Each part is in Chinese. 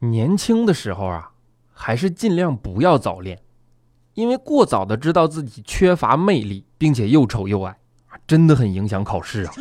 年轻的时候啊，还是尽量不要早恋，因为过早的知道自己缺乏魅力，并且又丑又矮，真的很影响考试啊。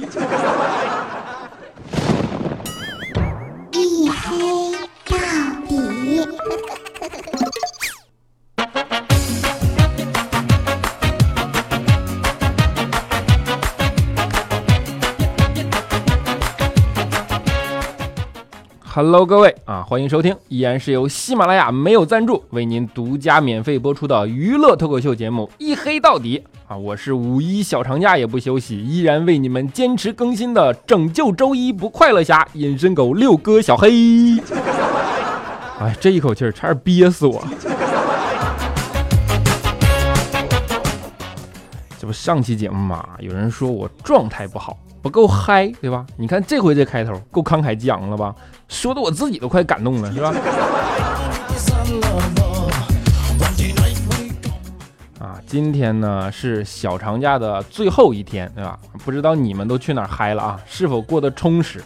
Hello，各位啊，欢迎收听，依然是由喜马拉雅没有赞助为您独家免费播出的娱乐脱口秀节目《一黑到底》啊，我是五一小长假也不休息，依然为你们坚持更新的拯救周一不快乐侠隐身狗六哥小黑。哎，这一口气儿差点憋死我。这不上期节目嘛，有人说我状态不好，不够嗨，对吧？你看这回这开头够慷慨激昂了吧？说的我自己都快感动了，是吧？啊，今天呢是小长假的最后一天，对吧？不知道你们都去哪儿嗨了啊？是否过得充实？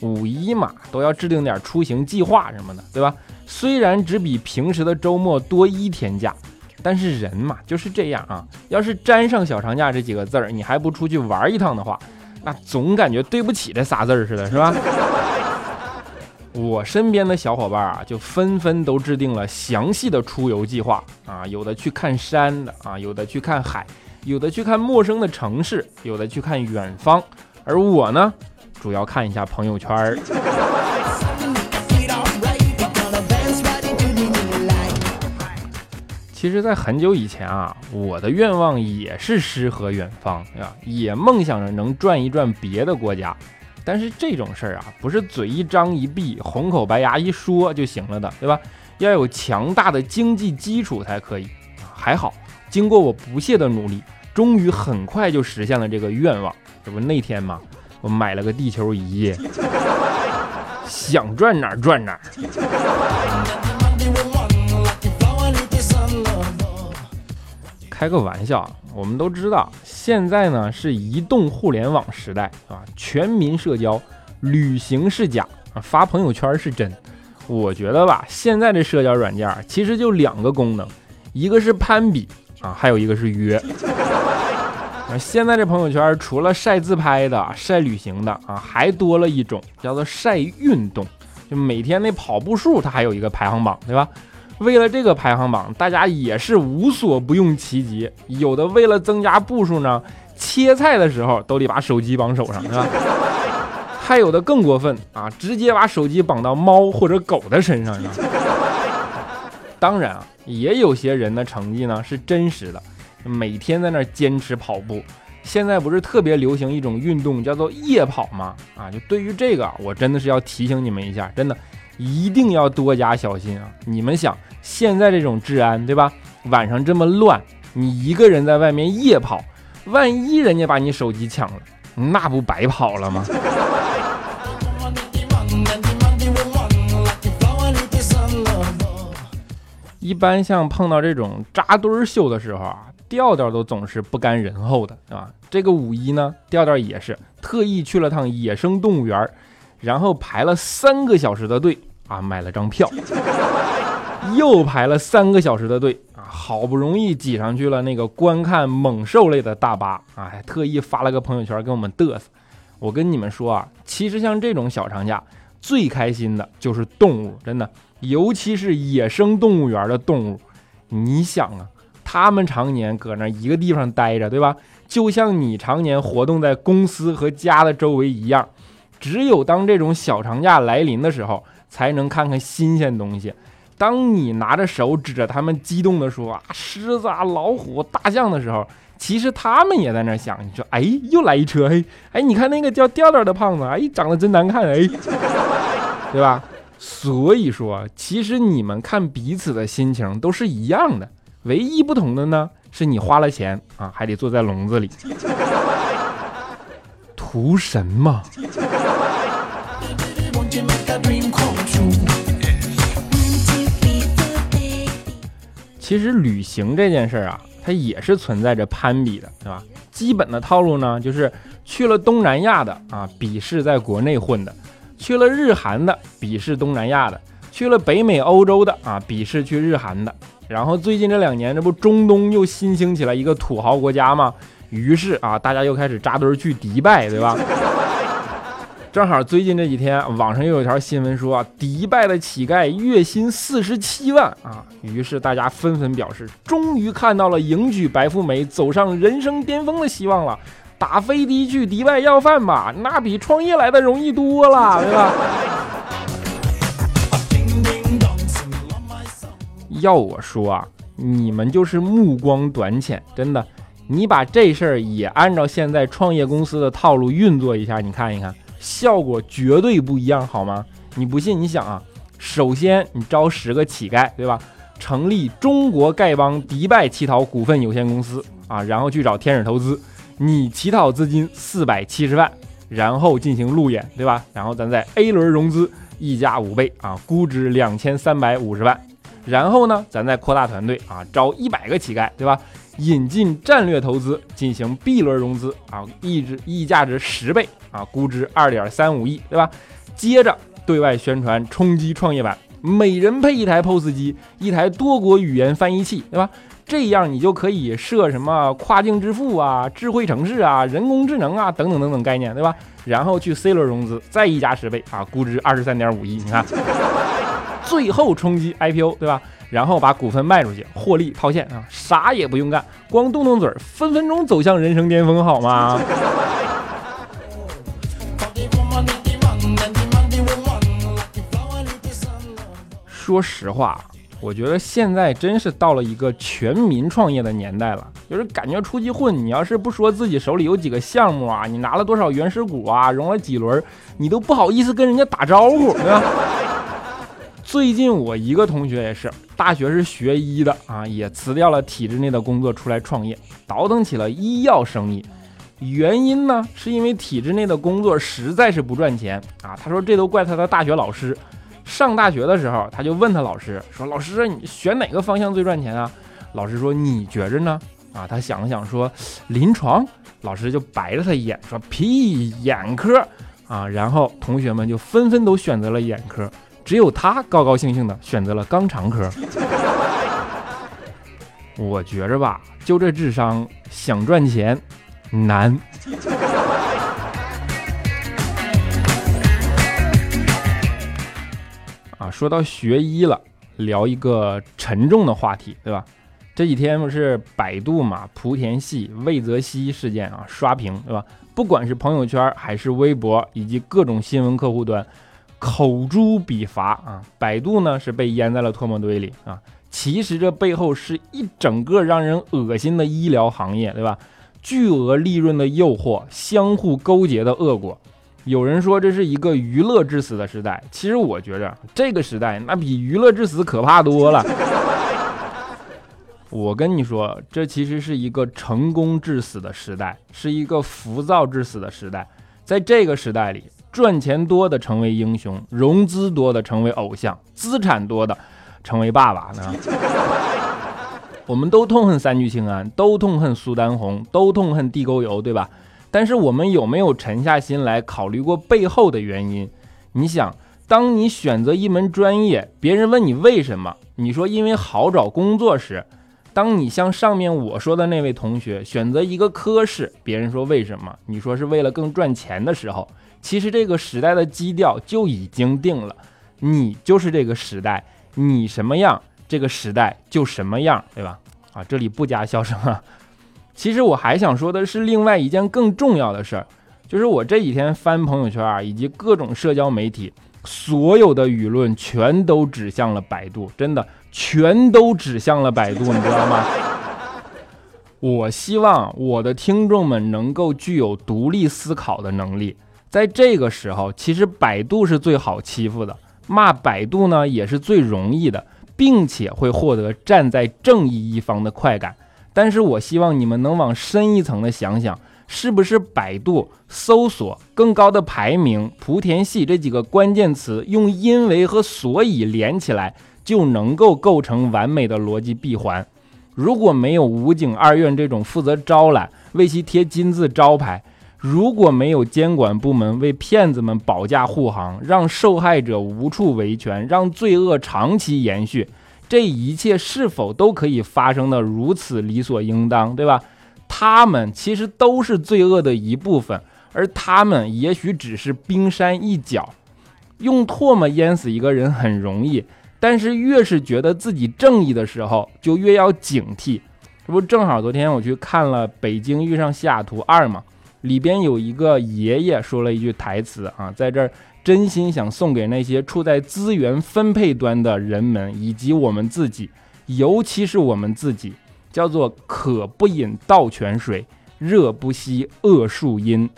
五一嘛，都要制定点出行计划什么的，对吧？虽然只比平时的周末多一天假，但是人嘛就是这样啊。要是沾上小长假这几个字儿，你还不出去玩一趟的话，那总感觉对不起这仨字儿似的，是吧？我身边的小伙伴啊，就纷纷都制定了详细的出游计划啊，有的去看山的啊，有的去看海，有的去看陌生的城市，有的去看远方，而我呢，主要看一下朋友圈儿。其实，在很久以前啊，我的愿望也是诗和远方啊，也梦想着能转一转别的国家。但是这种事儿啊，不是嘴一张一闭、红口白牙一说就行了的，对吧？要有强大的经济基础才可以。还好，经过我不懈的努力，终于很快就实现了这个愿望。这不那天嘛，我买了个地球仪，想转哪儿转哪儿。开个玩笑，我们都知道，现在呢是移动互联网时代啊，全民社交，旅行是假啊，发朋友圈是真。我觉得吧，现在这社交软件其实就两个功能，一个是攀比啊，还有一个是约。啊，现在这朋友圈除了晒自拍的、晒旅行的啊，还多了一种叫做晒运动，就每天那跑步数它还有一个排行榜，对吧？为了这个排行榜，大家也是无所不用其极。有的为了增加步数呢，切菜的时候都得把手机绑手上，是吧？还有的更过分啊，直接把手机绑到猫或者狗的身上，当然啊，也有些人的成绩呢是真实的，每天在那坚持跑步。现在不是特别流行一种运动叫做夜跑吗？啊，就对于这个，我真的是要提醒你们一下，真的。一定要多加小心啊！你们想，现在这种治安，对吧？晚上这么乱，你一个人在外面夜跑，万一人家把你手机抢了，那不白跑了吗？一般像碰到这种扎堆秀的时候啊，调调都总是不甘人后的，对吧？这个五一呢，调调也是特意去了趟野生动物园。然后排了三个小时的队啊，买了张票，又排了三个小时的队啊，好不容易挤上去了那个观看猛兽类的大巴啊，还特意发了个朋友圈给我们嘚瑟。我跟你们说啊，其实像这种小长假，最开心的就是动物，真的，尤其是野生动物园的动物。你想啊，他们常年搁那一个地方待着，对吧？就像你常年活动在公司和家的周围一样。只有当这种小长假来临的时候，才能看看新鲜东西。当你拿着手指着他们，激动地说啊，狮子啊、老虎、大象的时候，其实他们也在那想，你说，哎，又来一车，嘿，哎，你看那个叫调调的胖子，哎，长得真难看，哎，对吧？所以说，其实你们看彼此的心情都是一样的，唯一不同的呢，是你花了钱啊，还得坐在笼子里，图什么。其实旅行这件事儿啊，它也是存在着攀比的，对吧？基本的套路呢，就是去了东南亚的啊，鄙视在国内混的；去了日韩的，鄙视东南亚的；去了北美、欧洲的啊，鄙视去日韩的。然后最近这两年，这不中东又新兴起来一个土豪国家吗？于是啊，大家又开始扎堆去迪拜，对吧？正好最近这几天，网上又有一条新闻说，迪拜的乞丐月薪四十七万啊！于是大家纷纷表示，终于看到了迎娶白富美、走上人生巅峰的希望了。打飞的去迪拜要饭吧，那比创业来的容易多了，对吧？要我说啊，你们就是目光短浅，真的。你把这事儿也按照现在创业公司的套路运作一下，你看一看。效果绝对不一样，好吗？你不信？你想啊，首先你招十个乞丐，对吧？成立中国丐帮迪拜乞讨股份有限公司啊，然后去找天使投资，你乞讨资金四百七十万，然后进行路演，对吧？然后咱在 A 轮融资，溢价五倍啊，估值两千三百五十万，然后呢，咱再扩大团队啊，招一百个乞丐，对吧？引进战略投资进行 B 轮融资啊，溢值溢价值十倍啊，估值二点三五亿，对吧？接着对外宣传冲击创业板，每人配一台 POS 机，一台多国语言翻译器，对吧？这样你就可以设什么跨境支付啊、智慧城市啊、人工智能啊等等等等概念，对吧？然后去 C 轮融资，再溢价十倍啊，估值二十三点五亿，你看，最后冲击 IPO，对吧？然后把股份卖出去，获利套现啊，啥也不用干，光动动嘴，分分钟走向人生巅峰，好吗？说实话，我觉得现在真是到了一个全民创业的年代了。就是感觉出去混，你要是不说自己手里有几个项目啊，你拿了多少原始股啊，融了几轮，你都不好意思跟人家打招呼，对吧？最近我一个同学也是，大学是学医的啊，也辞掉了体制内的工作出来创业，倒腾起了医药生意。原因呢，是因为体制内的工作实在是不赚钱啊。他说这都怪他的大学老师。上大学的时候，他就问他老师说：“老师，你选哪个方向最赚钱啊？”老师说：“你觉着呢？”啊，他想了想说：“临床。”老师就白了他一眼说：“ 屁，眼科啊！”然后同学们就纷纷都选择了眼科。只有他高高兴兴的选择了肛肠科。我觉着吧，就这智商想赚钱难。啊，说到学医了，聊一个沉重的话题，对吧？这几天不是百度嘛，莆田系魏则西事件啊，刷屏，对吧？不管是朋友圈还是微博，以及各种新闻客户端。口诛笔伐啊！百度呢是被淹在了唾沫堆里啊！其实这背后是一整个让人恶心的医疗行业，对吧？巨额利润的诱惑，相互勾结的恶果。有人说这是一个娱乐致死的时代，其实我觉着这个时代那比娱乐致死可怕多了。我跟你说，这其实是一个成功致死的时代，是一个浮躁致死的时代。在这个时代里。赚钱多的成为英雄，融资多的成为偶像，资产多的成为爸爸呢？我们都痛恨三聚氰胺，都痛恨苏丹红，都痛恨地沟油，对吧？但是我们有没有沉下心来考虑过背后的原因？你想，当你选择一门专业，别人问你为什么，你说因为好找工作时；当你像上面我说的那位同学选择一个科室，别人说为什么，你说是为了更赚钱的时候。其实这个时代的基调就已经定了，你就是这个时代，你什么样，这个时代就什么样，对吧？啊，这里不加笑声啊。其实我还想说的是另外一件更重要的事儿，就是我这几天翻朋友圈啊，以及各种社交媒体，所有的舆论全都指向了百度，真的全都指向了百度，你知道吗？我希望我的听众们能够具有独立思考的能力。在这个时候，其实百度是最好欺负的，骂百度呢也是最容易的，并且会获得站在正义一方的快感。但是我希望你们能往深一层的想想，是不是百度搜索更高的排名，莆田系这几个关键词用因为和所以连起来，就能够构成完美的逻辑闭环？如果没有武警二院这种负责招揽、为其贴金字招牌。如果没有监管部门为骗子们保驾护航，让受害者无处维权，让罪恶长期延续，这一切是否都可以发生的如此理所应当，对吧？他们其实都是罪恶的一部分，而他们也许只是冰山一角。用唾沫淹死一个人很容易，但是越是觉得自己正义的时候，就越要警惕。这不正好昨天我去看了《北京遇上西雅图二》吗，里边有一个爷爷说了一句台词啊，在这儿真心想送给那些处在资源分配端的人们以及我们自己，尤其是我们自己，叫做“渴不饮盗泉水，热不息恶树阴”，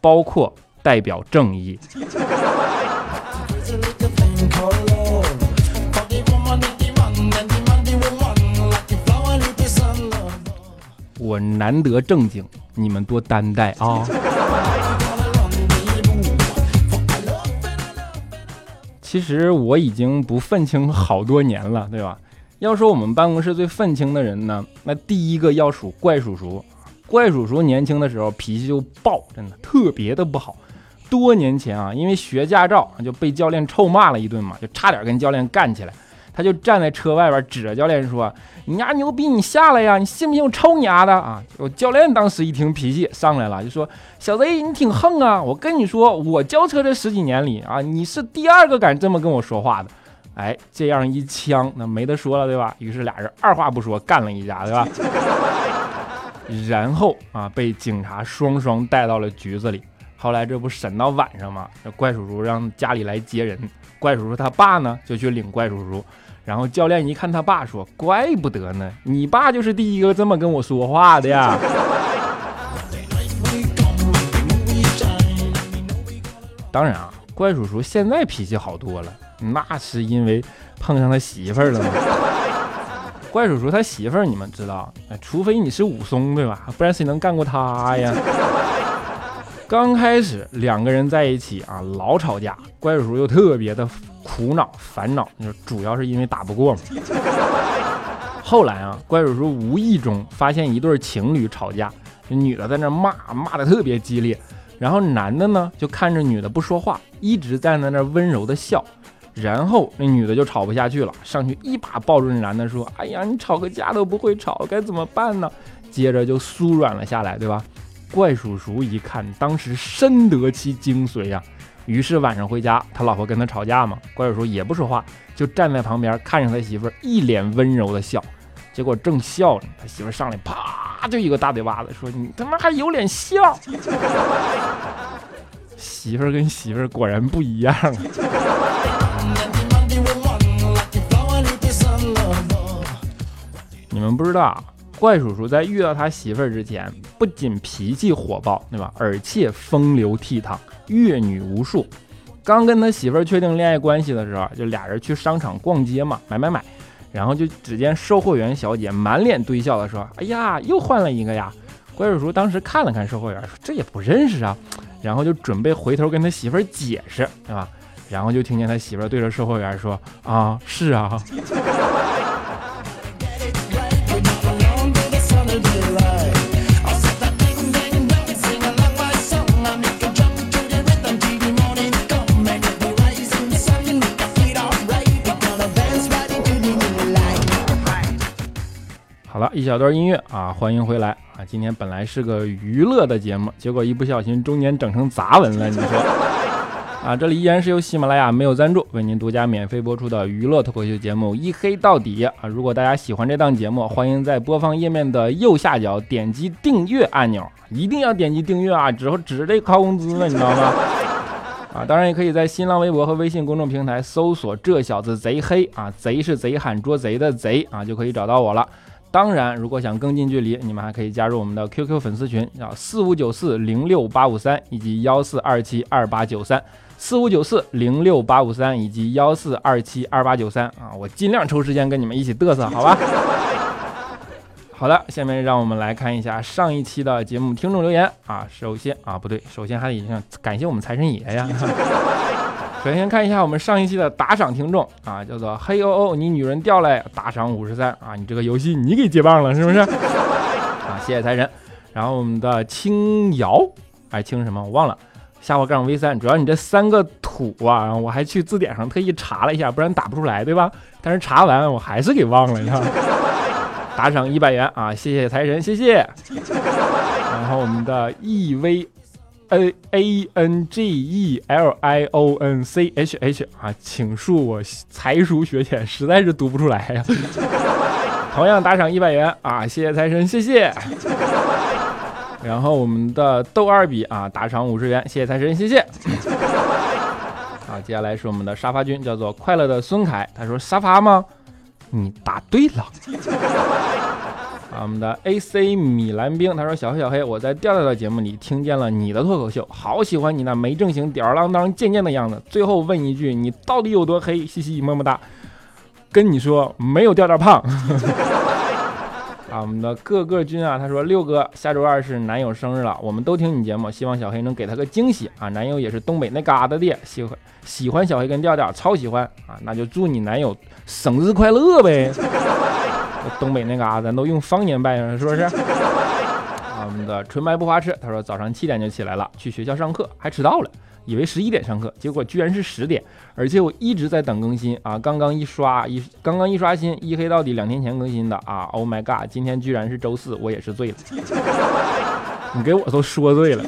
包括代表正义。我难得正经，你们多担待啊！其实我已经不愤青好多年了，对吧？要说我们办公室最愤青的人呢，那第一个要数怪叔叔。怪叔叔年轻的时候脾气就暴，真的特别的不好。多年前啊，因为学驾照就被教练臭骂了一顿嘛，就差点跟教练干起来。他就站在车外边，指着教练说：“你丫牛逼，你下来呀！你信不信我抽你丫的啊？”我教练当时一听，脾气上来了，就说：“小子，你挺横啊！我跟你说，我教车这十几年里啊，你是第二个敢这么跟我说话的。”哎，这样一枪，那没得说了，对吧？于是俩人二话不说干了一架，对吧？然后啊，被警察双双带到了局子里。后来这不审到晚上嘛，这怪叔叔让家里来接人，怪叔叔他爸呢就去领怪叔叔。然后教练一看他爸，说：“怪不得呢，你爸就是第一个这么跟我说话的呀。” 当然啊，怪叔叔现在脾气好多了，那是因为碰上他媳妇儿了嘛。怪叔叔他媳妇儿你们知道，除非你是武松对吧？不然谁能干过他呀？刚开始两个人在一起啊，老吵架，怪叔叔又特别的。苦恼烦恼，就主要是因为打不过嘛。后来啊，怪叔叔无意中发现一对情侣吵架，女的在那骂，骂的特别激烈，然后男的呢就看着女的不说话，一直站在那温柔的笑。然后那女的就吵不下去了，上去一把抱住那男的说：“哎呀，你吵个架都不会吵，该怎么办呢？”接着就酥软了下来，对吧？怪叔叔一看，当时深得其精髓呀。于是晚上回家，他老婆跟他吵架嘛，怪叔叔也不说话，就站在旁边看着他媳妇儿一脸温柔的笑。结果正笑呢，他媳妇上来啪就一个大嘴巴子，说：“你他妈还有脸笑！”媳妇儿跟媳妇儿果然不一样。你们不知道。怪叔叔在遇到他媳妇儿之前，不仅脾气火爆，对吧？而且风流倜傥，阅女无数。刚跟他媳妇儿确定恋爱关系的时候，就俩人去商场逛街嘛，买买买。然后就只见售货员小姐满脸堆笑的说：“哎呀，又换了一个呀！”怪叔叔当时看了看售货员，说：“这也不认识啊。”然后就准备回头跟他媳妇儿解释，对吧？然后就听见他媳妇儿对着售货员说：“啊，是啊。”一小段音乐啊，欢迎回来啊！今天本来是个娱乐的节目，结果一不小心中间整成杂文了，你说 啊？这里依然是由喜马拉雅没有赞助为您独家免费播出的娱乐脱口秀节目《一黑到底》啊！如果大家喜欢这档节目，欢迎在播放页面的右下角点击订阅按钮，一定要点击订阅啊！之后指着这靠工资呢，你知道吗？啊，当然也可以在新浪微博和微信公众平台搜索“这小子贼黑”啊，贼是贼喊捉贼的贼啊，就可以找到我了。当然，如果想更近距离，你们还可以加入我们的 QQ 粉丝群，叫四五九四零六八五三以及幺四二七二八九三，四五九四零六八五三以及幺四二七二八九三啊，我尽量抽时间跟你们一起嘚瑟，好吧？好的，下面让我们来看一下上一期的节目听众留言啊，首先啊，不对，首先还得感谢我们财神爷呀。首先看一下我们上一期的打赏听众啊，叫做嘿哦哦，你女人掉了，打赏五十三啊，你这个游戏你给接棒了是不是？啊，谢谢财神。然后我们的青瑶哎，清什么我忘了。下划杠 V 三，主要你这三个土啊，我还去字典上特意查了一下，不然打不出来，对吧？但是查完我还是给忘了，你看。打赏一百元啊，谢谢财神，谢谢。然后我们的 E V A A N G E L I O N C H H 啊，请恕我才疏学浅，实在是读不出来呀。同样打赏一百元啊，谢谢财神，谢谢。然后我们的豆二比啊，打赏五十元，谢谢财神，谢谢。好，接下来是我们的沙发君，叫做快乐的孙凯，他说沙发吗？你答对了。啊，我们的 AC 米兰兵，他说小黑小黑，我在调调的节目里听见了你的脱口秀，好喜欢你那没正形、吊儿郎当、贱贱的样子。最后问一句，你到底有多黑？嘻嘻，么么哒。跟你说，没有调调胖。啊，我们的各个君啊，他说六哥，下周二是男友生日了，我们都听你节目，希望小黑能给他个惊喜啊。男友也是东北那嘎达的，喜欢喜欢小黑跟调调，超喜欢啊，那就祝你男友生日快乐呗。东北那嘎咱都用方言拜是不是？啊，我们的纯白不花痴，他说早上七点就起来了，去学校上课，还迟到了。以为十一点上课，结果居然是十点，而且我一直在等更新啊！刚刚一刷一，刚刚一刷新，一黑到底两天前更新的啊！Oh my god，今天居然是周四，我也是醉了。你给我都说醉了，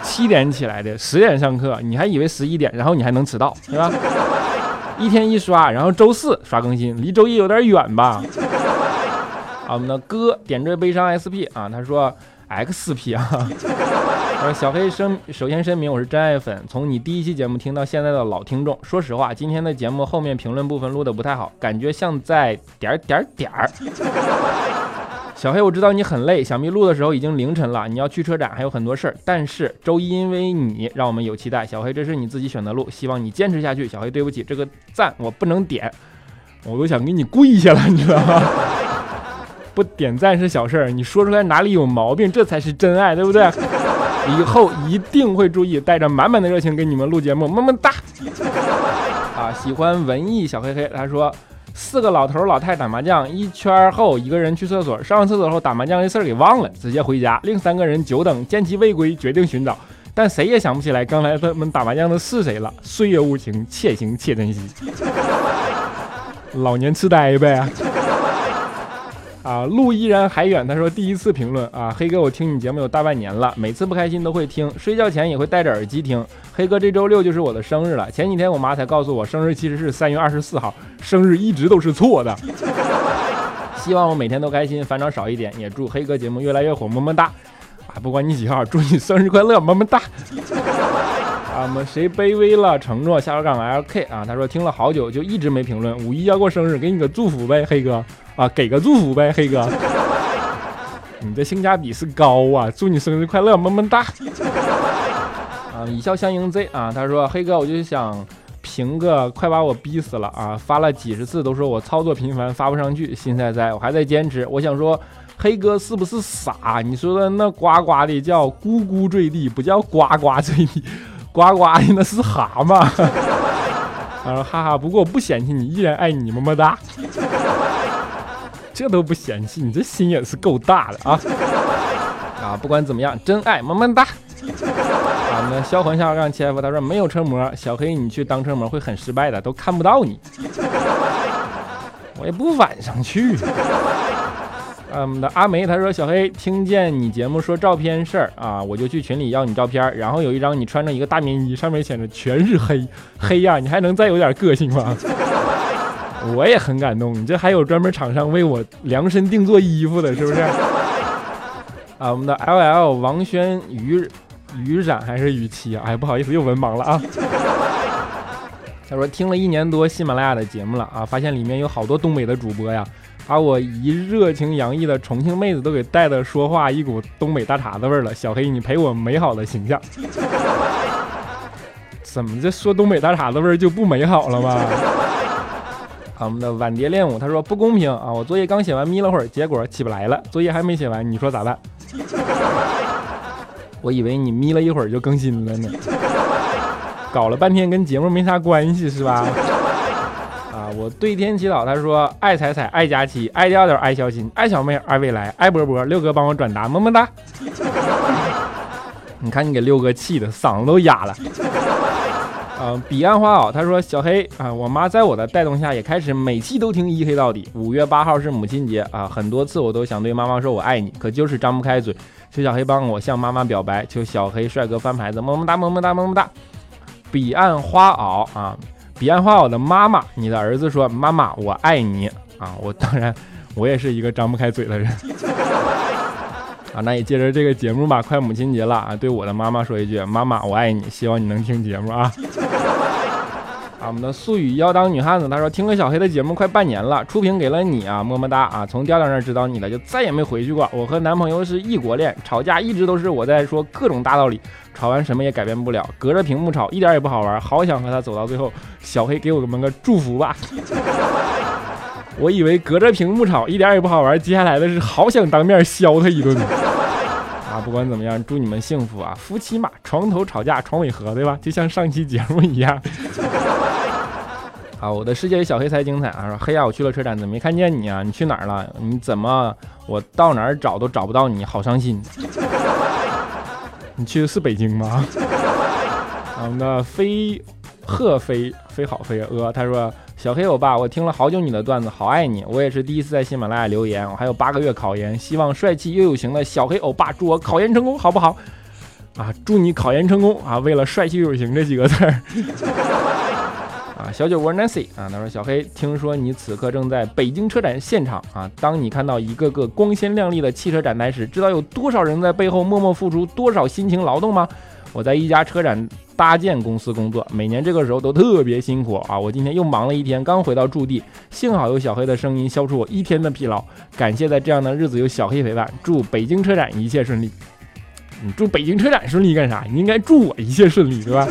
七点起来的，十点上课，你还以为十一点，然后你还能迟到，是吧？一天一刷，然后周四刷更新，离周一有点远吧？啊，我们的哥点缀悲伤 SP 啊，他说 XP 啊。呃，小黑声首先声明，我是真爱粉，从你第一期节目听到现在的老听众。说实话，今天的节目后面评论部分录的不太好，感觉像在点点点儿。小黑，我知道你很累，想必录的时候已经凌晨了，你要去车展，还有很多事儿。但是周一因为你让我们有期待，小黑，这是你自己选的路，希望你坚持下去。小黑，对不起，这个赞我不能点，我都想给你跪下了，你知道吗？不点赞是小事儿，你说出来哪里有毛病，这才是真爱，对不对？以后一定会注意，带着满满的热情给你们录节目，么么哒！啊，喜欢文艺小黑黑，他说四个老头老太打麻将，一圈后一个人去厕所，上完厕所后打麻将的事儿给忘了，直接回家。另三个人久等，见其未归，决定寻找，但谁也想不起来刚才他们打麻将的是谁了。岁月无情，且行且珍惜。老年痴呆呗。啊，路依然还远。他说第一次评论啊，黑哥，我听你节目有大半年了，每次不开心都会听，睡觉前也会戴着耳机听。黑哥，这周六就是我的生日了。前几天我妈才告诉我，生日其实是三月二十四号，生日一直都是错的。希望我每天都开心，烦恼少一点。也祝黑哥节目越来越火，么么哒！啊，不管你几号，祝你生日快乐，么么哒！啊，我们谁卑微了承诺？下个杠 LK 啊，他说听了好久就一直没评论，五一要过生日，给你个祝福呗，黑哥。啊，给个祝福呗，黑哥，你的性价比是高啊！祝你生日快乐，么么哒！啊，以笑相迎 Z 啊，他说黑哥，我就想评个快把我逼死了啊！发了几十次都说我操作频繁发不上去，心在在，我还在坚持。我想说，黑哥是不是傻？你说的那呱呱的叫咕咕坠地，不叫呱呱坠地，呱呱的那是蛤蟆。他说哈哈，不过我不嫌弃你，依然爱你，么么哒。这都不嫌弃，你这心也是够大的啊！啊，不管怎么样，真爱么么哒！啊，那销魂下让切夫他说没有车模，小黑你去当车模会很失败的，都看不到你。我也不晚上去。我们的阿梅他说小黑听见你节目说照片事儿啊，我就去群里要你照片，然后有一张你穿着一个大棉衣，上面写着全是黑黑呀，你还能再有点个性吗？我也很感动，你这还有专门厂商为我量身定做衣服的，是不是？啊，我们的 L L 王轩于于冉还是于七啊？哎，不好意思，又文盲了啊。他说听了一年多喜马拉雅的节目了啊，发现里面有好多东北的主播呀，把我一热情洋溢的重庆妹子都给带的说话一股东北大碴子味儿了。小黑，你陪我美好的形象。怎么这说东北大碴子味儿就不美好了吗？啊，我们的晚蝶练舞，他说不公平啊！我作业刚写完，眯了会儿，结果起不来了。作业还没写完，你说咋办？我以为你眯了一会儿就更新了呢。搞了半天跟节目没啥关系是吧？啊，我对天祈祷，他说爱彩彩，爱佳期，爱调调，爱小新，爱小妹，爱未来，爱波波。六哥帮我转达，么么哒。你看你给六哥气的嗓子都哑了。彼岸花袄他说小黑啊，我妈在我的带动下也开始每期都听一黑到底。五月八号是母亲节啊，很多次我都想对妈妈说我爱你，可就是张不开嘴。求小黑帮我向妈妈表白，求小黑帅哥翻牌子，么么哒么么哒么么哒。彼岸花袄啊，彼岸花袄的妈妈，你的儿子说妈妈我爱你啊，我当然我也是一个张不开嘴的人。啊，那也借着这个节目吧，快母亲节了啊，对我的妈妈说一句，妈妈我爱你，希望你能听节目啊。我们的素语要当女汉子，她说听了小黑的节目快半年了，初评给了你啊，么么哒啊。从调调那儿知道你的，就再也没回去过。我和男朋友是异国恋，吵架一直都是我在说各种大道理，吵完什么也改变不了，隔着屏幕吵一点也不好玩，好想和他走到最后。小黑给我们个祝福吧。我以为隔着屏幕吵一点也不好玩，接下来的是好想当面削他一顿。啊，不管怎么样，祝你们幸福啊！夫妻嘛，床头吵架床尾和，对吧？就像上期节目一样。啊，我的世界小黑才精彩啊！说黑呀，我去了车展，怎么没看见你啊？你去哪儿了？你怎么我到哪儿找都找不到你，好伤心。你去的是北京吗？我们的飞鹤飞飞好飞呃，他说小黑欧巴，我听了好久你的段子，好爱你。我也是第一次在喜马拉雅留言，我还有八个月考研，希望帅气又有型的小黑欧巴祝我考研成功，好不好？啊，祝你考研成功啊！为了帅气又有型这几个字儿。啊，小酒窝 Nancy 啊，他说小黑，听说你此刻正在北京车展现场啊。当你看到一个个光鲜亮丽的汽车展台时，知道有多少人在背后默默付出多少辛勤劳动吗？我在一家车展搭建公司工作，每年这个时候都特别辛苦啊。我今天又忙了一天，刚回到驻地，幸好有小黑的声音消除我一天的疲劳。感谢在这样的日子有小黑陪伴，祝北京车展一切顺利。你祝北京车展顺利干啥？你应该祝我一切顺利，对吧？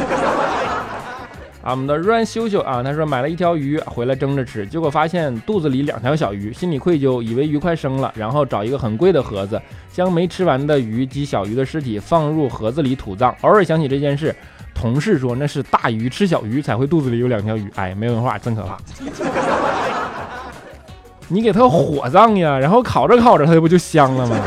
啊，我们的 run 秀秀啊，他说买了一条鱼回来蒸着吃，结果发现肚子里两条小鱼，心里愧疚，以为鱼快生了，然后找一个很贵的盒子，将没吃完的鱼及小鱼的尸体放入盒子里土葬。偶尔想起这件事，同事说那是大鱼吃小鱼才会肚子里有两条鱼。哎，没文化真可怕。你给它火葬呀，然后烤着烤着它不就香了吗？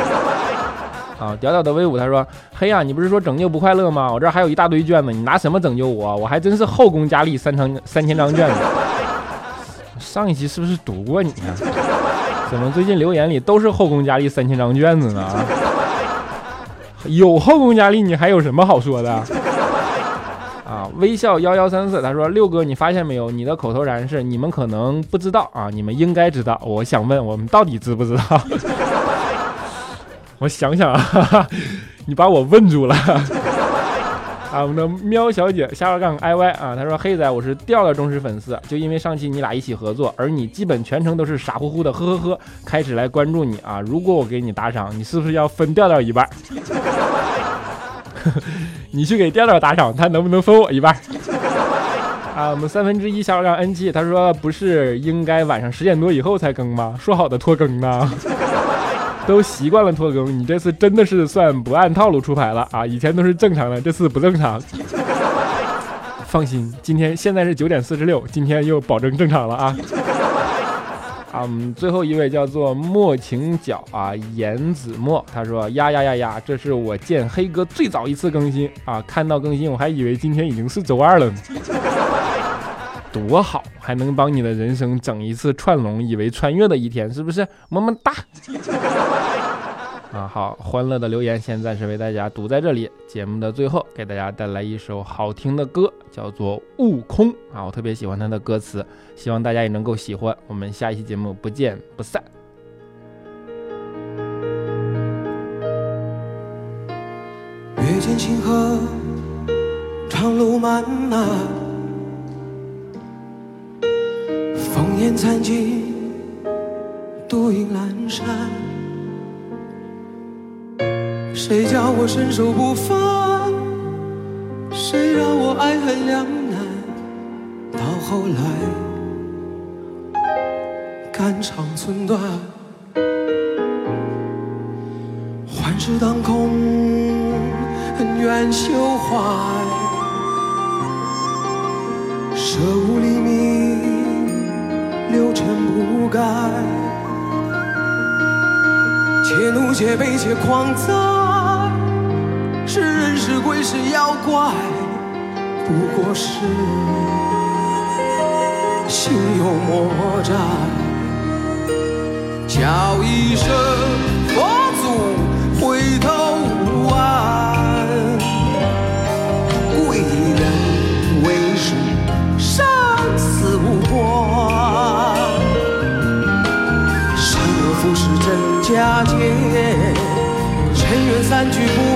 啊，屌屌的威武，他说：“嘿呀，你不是说拯救不快乐吗？我这还有一大堆卷子，你拿什么拯救我？我还真是后宫佳丽三成三千张卷子。上一期是不是读过你啊？怎么最近留言里都是后宫佳丽三千张卷子呢？有后宫佳丽，你还有什么好说的？啊，微笑幺幺三四，他说六哥，你发现没有？你的口头禅是你们可能不知道啊，你们应该知道。我想问，我们到底知不知道？”我想想啊，你把我问住了啊！我们的喵小姐下巴杠 i y 啊，她说黑仔，我是调调忠实粉丝，就因为上期你俩一起合作，而你基本全程都是傻乎乎的呵呵呵，开始来关注你啊。如果我给你打赏，你是不是要分调调一半？你去给调调打赏，他能不能分我一半？啊，我们三分之一下巴杠 n 七，他说不是应该晚上十点多以后才更吗？说好的拖更呢？都习惯了拖更，你这次真的是算不按套路出牌了啊！以前都是正常的，这次不正常。放心，今天现在是九点四十六，今天又保证正常了啊！啊，我们最后一位叫做莫情角啊，颜子墨，他说呀呀呀呀，这是我见黑哥最早一次更新啊！看到更新，我还以为今天已经是周二了呢。多好，还能帮你的人生整一次串龙，以为穿越的一天，是不是？么么哒！啊，好，欢乐的留言先暂时为大家读在这里。节目的最后，给大家带来一首好听的歌，叫做《悟空》啊，我特别喜欢它的歌词，希望大家也能够喜欢。我们下一期节目不见不散。月见星河，长路漫漫。烟残尽，独影阑珊。谁叫我身手不凡？谁让我爱恨两难？到后来，肝肠寸断。幻世当空，恩怨休怀。舍吾黎明。六尘不改，且怒且悲且狂哉。是人是鬼是妖怪，不过是心有魔债，叫一声佛祖回头无岸。三句不。